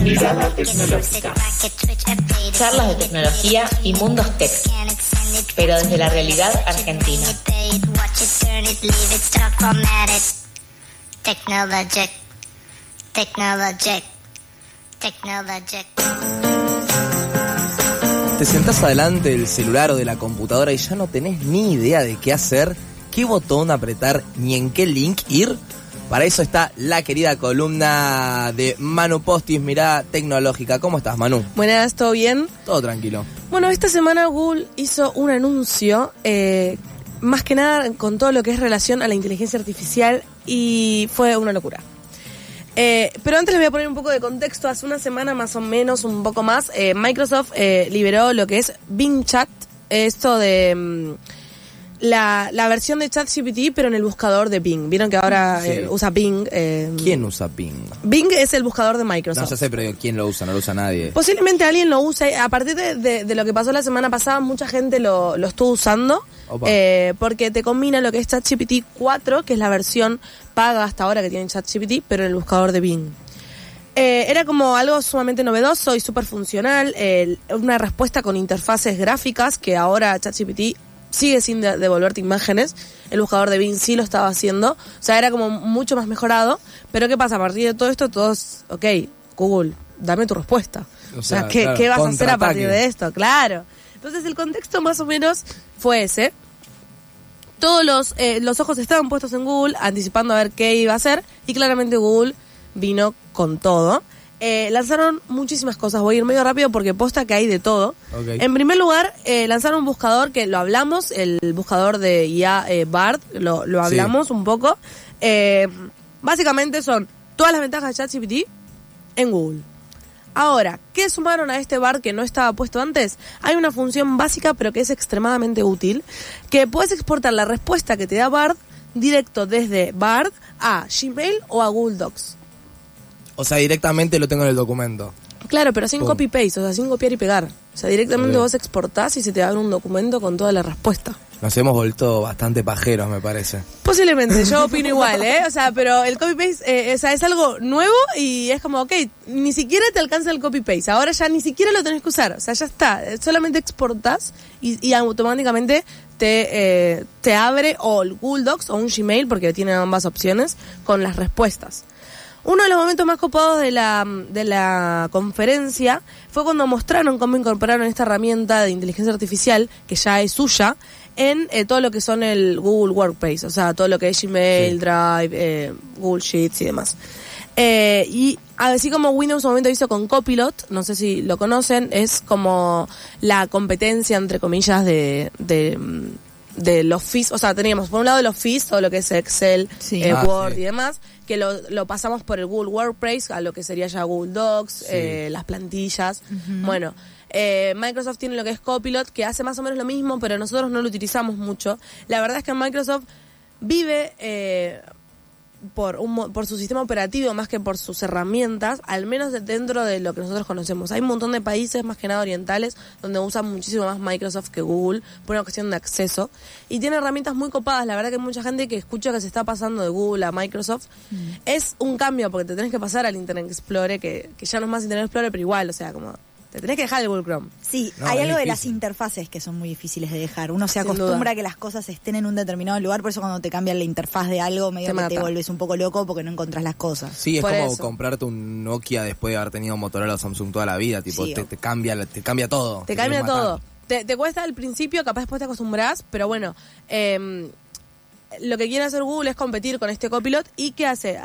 Mirada tecnológica. Charlas de tecnología y mundos tech, pero desde la realidad argentina. Technologic. Technologic. Technologic. Te sentás adelante del celular o de la computadora y ya no tenés ni idea de qué hacer, qué botón apretar ni en qué link ir. Para eso está la querida columna de Manu Postis, mirada tecnológica. ¿Cómo estás, Manu? Buenas, ¿todo bien? Todo tranquilo. Bueno, esta semana Google hizo un anuncio, eh, más que nada con todo lo que es relación a la inteligencia artificial y fue una locura. Eh, pero antes les voy a poner un poco de contexto. Hace una semana más o menos, un poco más, eh, Microsoft liberó lo que es Bing Chat, esto de... Mm, la, la versión de ChatGPT, pero en el buscador de Bing. Vieron que ahora eh, usa Bing. Eh, ¿Quién usa Bing? Bing es el buscador de Microsoft. No sé, pero ¿quién lo usa? No lo usa nadie. Posiblemente alguien lo use. A partir de, de, lo que pasó la semana pasada, mucha gente lo, lo estuvo usando. Eh, porque te combina lo que es ChatGPT 4, que es la versión paga hasta ahora que tiene ChatGPT, pero en el buscador de Bing. era como algo sumamente novedoso y súper funcional, una respuesta con interfaces gráficas que ahora ChatGPT sigue sin devolverte imágenes. El buscador de Bing sí lo estaba haciendo. O sea, era como mucho más mejorado. Pero ¿qué pasa? A partir de todo esto, todos, ok, Google, dame tu respuesta. O sea, ¿qué, vas a hacer a partir de esto? Claro. Entonces el contexto más o menos fue ese. Todos los, eh, los ojos estaban puestos en Google, anticipando a ver qué iba a hacer. Y claramente Google vino con todo. Eh, lanzaron muchísimas cosas. Voy a ir medio rápido porque posta que hay de todo. En primer lugar, eh, lanzaron un buscador que lo hablamos, el buscador de IA eh, BARD, lo, hablamos un poco. básicamente son todas las ventajas de ChatGPT en Google. Ahora, ¿qué sumaron a este BARD que no estaba puesto antes? Hay una función básica pero que es extremadamente útil, que puedes exportar la respuesta que te da BARD directo desde BARD a Gmail o a Google Docs. O sea, directamente lo tengo en el documento. Claro, pero sin copy-paste, o sea, sin copiar y pegar. O sea, directamente vos exportás y se te abre un documento con toda la respuesta. Nos hemos vuelto bastante pajeros, me parece. Posiblemente, yo opino igual, ¿eh? O sea, pero el copy-paste eh, o sea, es algo nuevo y es como, ok, ni siquiera te alcanza el copy-paste. Ahora ya ni siquiera lo tenés que usar. O sea, ya está. Solamente exportás y, automáticamente te, eh, te abre o el Google Docs o un Gmail, porque tiene ambas opciones, con las respuestas. Uno de los momentos más copados de la, de la conferencia fue cuando mostraron cómo incorporaron esta herramienta de inteligencia artificial, que ya es suya, en eh, todo lo que son el Google Workspace, o sea, todo lo que es Gmail, Drive, eh, Google Sheets y demás. Eh, y así como Windows un momento hizo con Copilot, no sé si lo conocen, es como la competencia, entre comillas, de, de del Office, o sea, teníamos por un lado el Office, todo lo que es Excel, eh, ah, Word y demás, que lo, lo, pasamos por el Google Workspace, a lo que sería ya Google Docs, eh, las plantillas. Bueno, eh, Microsoft tiene lo que es Copilot, que hace más o menos lo mismo, pero nosotros no lo utilizamos mucho. La verdad es que Microsoft vive por, un, por su sistema operativo más que por sus herramientas, al menos dentro de lo que nosotros conocemos. Hay un montón de países, más que nada orientales, donde usan muchísimo más Microsoft que Google por una cuestión de acceso. Y tiene herramientas muy copadas. La verdad que hay mucha gente que escucha que se está pasando de Google a Microsoft. Mm. Es un cambio porque te tenés que pasar al Internet Explorer, que, que ya no es más Internet Explorer, pero igual, o sea, como te tenés que dejar el Google Chrome. Sí, hay algo de las interfaces que son muy difíciles de dejar. Uno se acostumbra a que las cosas estén en un determinado lugar, por eso cuando te cambian la interfaz de algo, medio te que te vuelves un poco loco porque no encontrás las cosas. Sí, es como comprarte un Nokia después de haber tenido Motorola o Samsung toda la vida, tipo, te, cambia, te cambia todo. Te, cambia todo. Te, cuesta al principio, capaz después te acostumbras, pero bueno, em, lo que quiere hacer Google es competir con este copilot y ¿qué hace?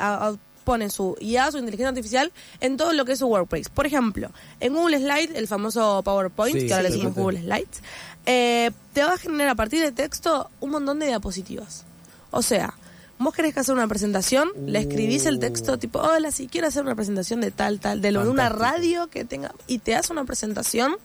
Pone su IA, su inteligencia artificial, en todo lo que es su workplace. Por ejemplo, en Google Slides, el famoso PowerPoint, que ahora le decimos Google Slides, eh, te va a generar a partir de texto un montón de diapositivas. O sea, vos querés hacer una presentación, le escribís el texto tipo, hola, si quiero hacer una presentación de tal, tal, de lo de una radio que tenga, y te hace una presentación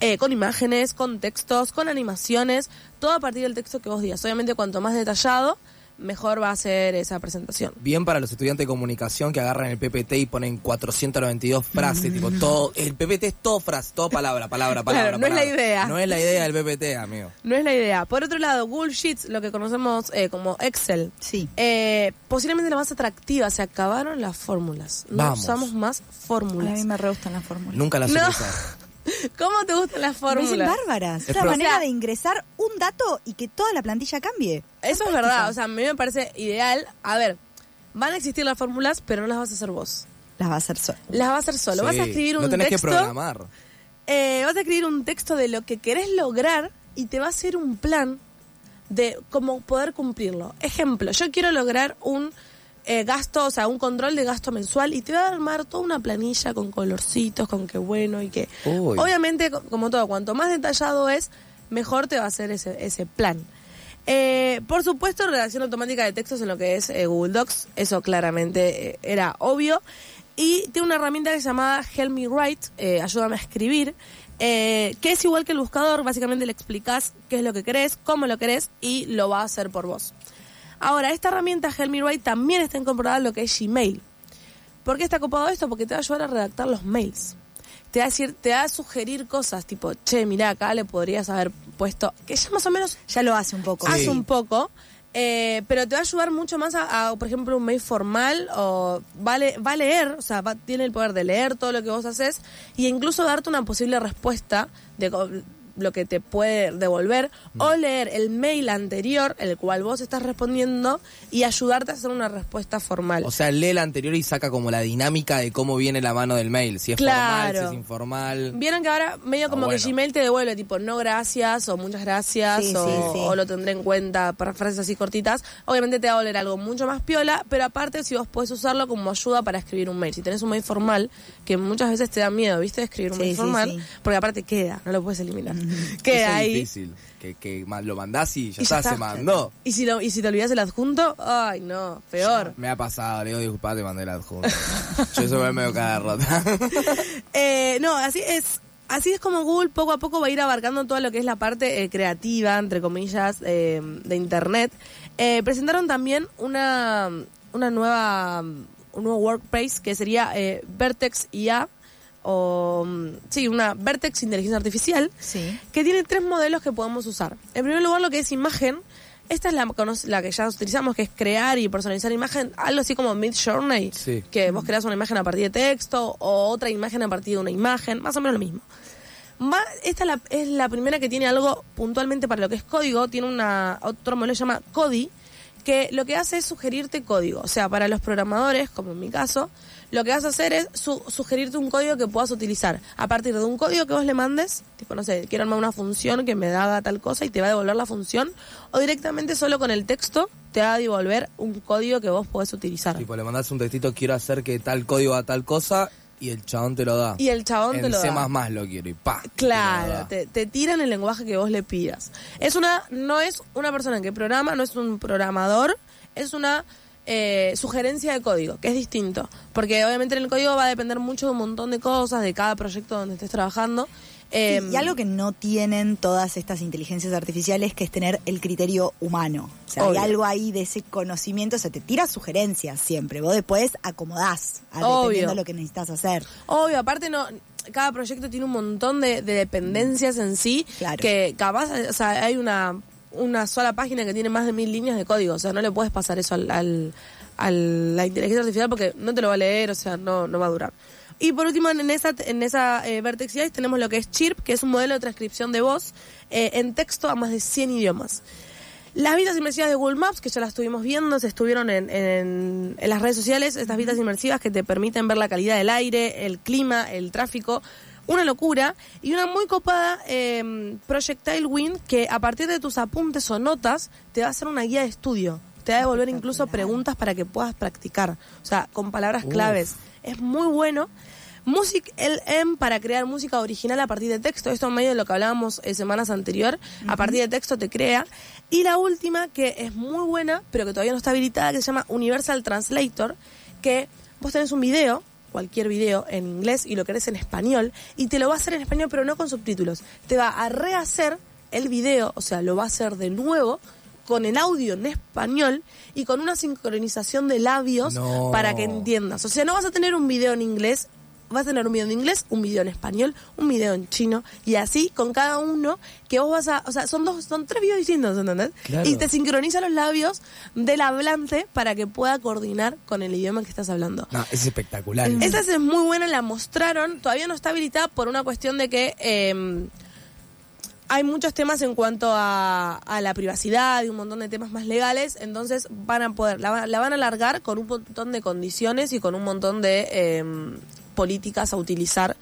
eh, con imágenes, con textos, con animaciones, todo a partir del texto que vos digas. Obviamente, cuanto más detallado, mejor va a ser esa presentación. Bien para los estudiantes de comunicación que agarran el PPT y ponen 492 frases, tipo todo, el PPT es todo frase, todo palabra, palabra, palabra. no es la idea. No es la idea del PPT, amigo. No es la idea. Por otro lado, Google Sheets, lo que conocemos eh, como Excel, sí. Eh, posiblemente la más atractiva, se acabaron las fórmulas. No usamos más fórmulas. A mí me re gustan las fórmulas. Nunca las no. usar. ¿Cómo te gustan las fórmulas? Me bárbaras. Es, la manera de ingresar un dato y que toda la plantilla cambie. Eso es verdad. O sea, a mí me parece ideal. A ver, van a existir las fórmulas, pero no las vas a hacer vos. Las vas a hacer solo. Las vas a hacer solo. vas a escribir un no tenés que programar. Eh, vas a escribir un texto de lo que querés lograr y te va a hacer un plan de cómo poder cumplirlo. Ejemplo, yo quiero lograr un eh, gasto, o sea, un control de gasto mensual y te va a armar toda una planilla con colorcitos, con qué bueno y qué. Obviamente, como todo, cuanto más detallado es, mejor te va a hacer ese, ese plan. Eh, por supuesto, redacción automática de textos en lo que es eh, Google Docs, eso claramente era obvio. Y tiene una herramienta que se llama Help Me Write, ayúdame a escribir, que es igual que el buscador, básicamente le explicas qué es lo que querés, cómo lo querés y lo va a hacer por vos. Ahora, esta herramienta Help Me Write también está incorporada en lo que es Gmail. ¿Por qué está ocupado esto? Porque te va a ayudar a redactar los mails. Te va a decir, te va a sugerir cosas tipo, che, mira, acá le podrías haber puesto, que ya más o menos ya lo hace un poco. Hace un poco. Eh, pero te va a ayudar mucho más a, por ejemplo, un mail formal o va a, leer, o sea, tiene el poder de leer todo lo que vos haces e incluso darte una posible respuesta de lo que te puede devolver, mm. o leer el mail anterior, el cual vos estás respondiendo, y ayudarte a hacer una respuesta formal. O sea, lee el anterior y saca como la dinámica de cómo viene la mano del mail, si es formal, si es informal. Vieron que ahora medio como que Gmail te devuelve tipo no gracias o muchas gracias o, lo tendré en cuenta para frases así cortitas. Obviamente te va a volver algo mucho más piola, pero aparte si vos podés usarlo como ayuda para escribir un mail. Si tenés un mail formal, que muchas veces te da miedo, ¿viste? Escribir un mail formal, porque aparte queda, no lo puedes eliminar. Que ahí. difícil. Que, que lo mandás y ya, está, se mandó. ¿Y si, lo, ¿Y si te olvidas el adjunto? Ay, no, peor. me ha pasado, le digo, disculpa, te mandé el adjunto. Yo eso me medio cada rota. eh, no, así es. Así es como Google poco a poco va a ir abarcando todo lo que es la parte eh, creativa, entre comillas, eh, de Internet. Eh, presentaron también una, una nueva, un nuevo workplace que sería Vertex IA, o mm, sí, una Vertex Inteligencia Artificial, que tiene tres modelos que podemos usar. En primer lugar, lo que es imagen. Esta es la, la que ya utilizamos, que es crear y personalizar imagen, algo así como Mid Journey, que vos creas una imagen a partir de texto o otra imagen a partir de una imagen, más o menos lo mismo. esta es la, es la primera que tiene algo puntualmente para lo que es código, tiene una otro modelo que se llama Cody, que lo que hace es sugerirte código. O sea, para los programadores, como en mi caso, lo que vas a hacer es sugerirte un código que puedas utilizar. A partir de un código que vos le mandes, tipo, no sé, quiero armar una función que me haga tal cosa y te va a devolver la función, o directamente solo con el texto te va a devolver un código que vos podés utilizar. Tipo, le mandas un textito, quiero hacer que tal código haga tal cosa, y el chabón te lo da. Y el chabón te lo C++ da. lo quiero y pa. Claro, te, te, tiran el lenguaje que vos le pidas. Es una, no es una persona que programa, no es un programador, es una eh, sugerencia de código, que es distinto. Porque obviamente en el código va a depender mucho de un montón de cosas, de cada proyecto donde estés trabajando. Em, y algo que no tienen todas estas inteligencias artificiales que es tener el criterio humano. O sea, hay algo ahí de ese conocimiento, o sea, te tira sugerencias siempre. Vos después acomodás a, dependiendo de lo que necesitas hacer. Obvio, aparte no cada proyecto tiene un montón de, dependencias en sí que capaz, o sea, hay una una sola página que tiene más de mil líneas de código, o sea, no le puedes pasar eso al, al, la inteligencia artificial porque no te lo va a leer, o sea, no, no va a durar. Y por último, en esa, en esa eh, Vertex AI tenemos lo que es Chirp, que es un modelo de transcripción de voz eh, en texto a más de 100 idiomas. Las vistas inmersivas de Google Maps, que ya las estuvimos viendo, se estuvieron en, en, en las redes sociales, estas vistas inmersivas que te permiten ver la calidad del aire, el clima, el tráfico, una locura. Y una muy copada eh, Projectile Wind, que a partir de tus apuntes o notas, te va a hacer una guía de estudio. Te va a devolver incluso preguntas para que puedas practicar. O sea, con palabras claves. Es muy bueno. Music LM para crear música original a partir de texto. Esto en medio de lo que hablábamos en semanas anterior. A partir de texto te crea. Y la última, que es muy buena, pero que todavía no está habilitada, que se llama Universal Translator, que vos tenés un video, cualquier video en inglés y lo querés en español, y te lo va a hacer en español, pero no con subtítulos. Te va a rehacer el video, o sea, lo va a hacer de nuevo con el audio en español y con una sincronización de labios No. para que entiendas. O sea, no vas a tener un video en inglés, vas a tener un video en inglés, un video en español, un video en chino y así con cada uno que vos vas a, o sea, son dos, son tres videos distintos, ¿entendés? Claro. Y te sincroniza los labios del hablante para que pueda coordinar con el idioma que estás hablando. No, es espectacular. Esa es muy buena, la mostraron, todavía no está habilitada por una cuestión de que eh, hay muchos temas en cuanto a, a la privacidad y un montón de temas más legales, entonces van a poder, la, va- la van a alargar con un montón de condiciones y con un montón de eh, políticas a utilizar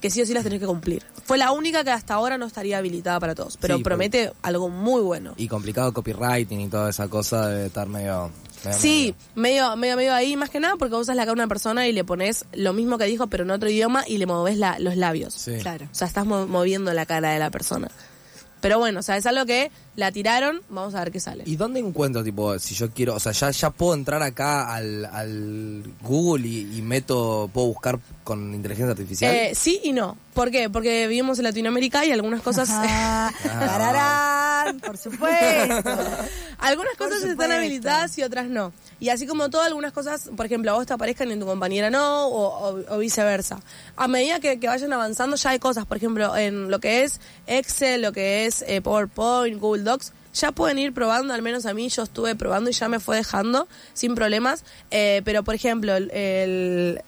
que sí o sí las tenés que cumplir. Fue la única que hasta ahora no estaría habilitada para todos, pero Sí, promete algo muy bueno. Y complicado copywriting y toda esa cosa debe estar medio... medio Sí, medio, medio, medio ahí, más que nada porque usas la cara de una persona y le pones lo mismo que dijo, pero en otro idioma y le moves la- los labios. Sí. Claro. O sea, estás mo- moviendo la cara de la persona. Pero bueno, o sea, es algo que la tiraron, vamos a ver qué sale. ¿Y dónde encuentro, tipo, si yo quiero, o sea, ya, ya puedo entrar acá al, al Google y, y meto, puedo buscar con inteligencia artificial? Eh, sí y no. ¿Por qué? Porque vivimos en Latinoamérica y algunas cosas... Por supuesto. Algunas Por cosas están supuesto. habilitadas y otras no. Y así como todo, algunas cosas, por ejemplo, a vos te aparezcan y a tu compañera no, o, o- o viceversa. A medida que, que vayan avanzando, ya hay cosas, por ejemplo, en lo que es Excel, lo que es eh, PowerPoint, Google Docs, ya pueden ir probando, al menos a mí yo estuve probando y ya me fue dejando sin problemas. Eh, pero, por ejemplo, el- el,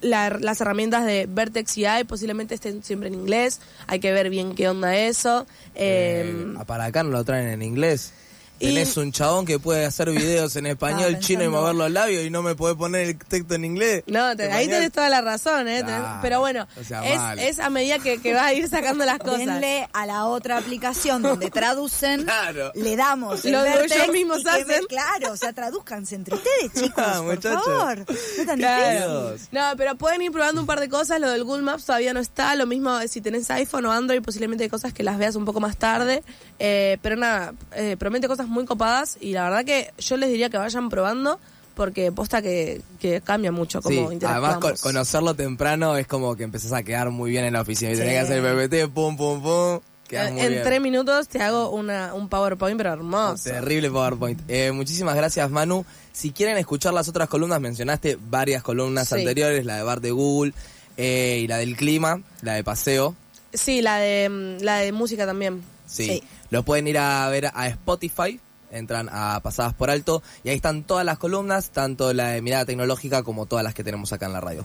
la- las herramientas de Vertex y AI posiblemente estén siempre en inglés. Hay que ver bien qué onda eso. Eh, Eh, para acá no lo traen en inglés. Y- Tenés un chabón que puede hacer videos en español, chino y mover los labios y no me puede poner el texto en inglés. No, te- ahí tenés toda la razón, ¿eh? Pero bueno, o sea, es, a medida que, que vas a ir sacando las cosas. Denle a la otra aplicación donde traducen, Claro. le damos Lo que ellos mismos y hacen. claro, o sea, traduzcanse entre ustedes, chicos, Ah, por favor. No es tan Claro. difícil. No, pero pueden ir probando un par de cosas. Lo del Google Maps todavía no está. Lo mismo eh, si tenés iPhone o Android, posiblemente hay cosas que las veas un poco más tarde. Eh, pero nada, eh, promete cosas muy copadas. Y la verdad que yo les diría que vayan probando. Porque posta que, que cambia mucho Sí, como además interactuamos. con- conocerlo temprano es como que empezás a quedar muy bien en la oficina. Y tenés que hacer PPT, pum, pum, pum. en tres minutos te hago una, un PowerPoint, pero hermoso. Terrible PowerPoint. Eh, muchísimas gracias, Manu. Si quieren escuchar las otras columnas, mencionaste varias columnas Sí. anteriores, la de Bar de Google eh, y la del clima, la de paseo. Sí, la de, mm, la de música también. Sí. Sí. Lo pueden ir a ver a Spotify. Entran a Pasadas por Alto y ahí están todas las columnas, tanto la de mirada tecnológica como todas las que tenemos acá en la radio.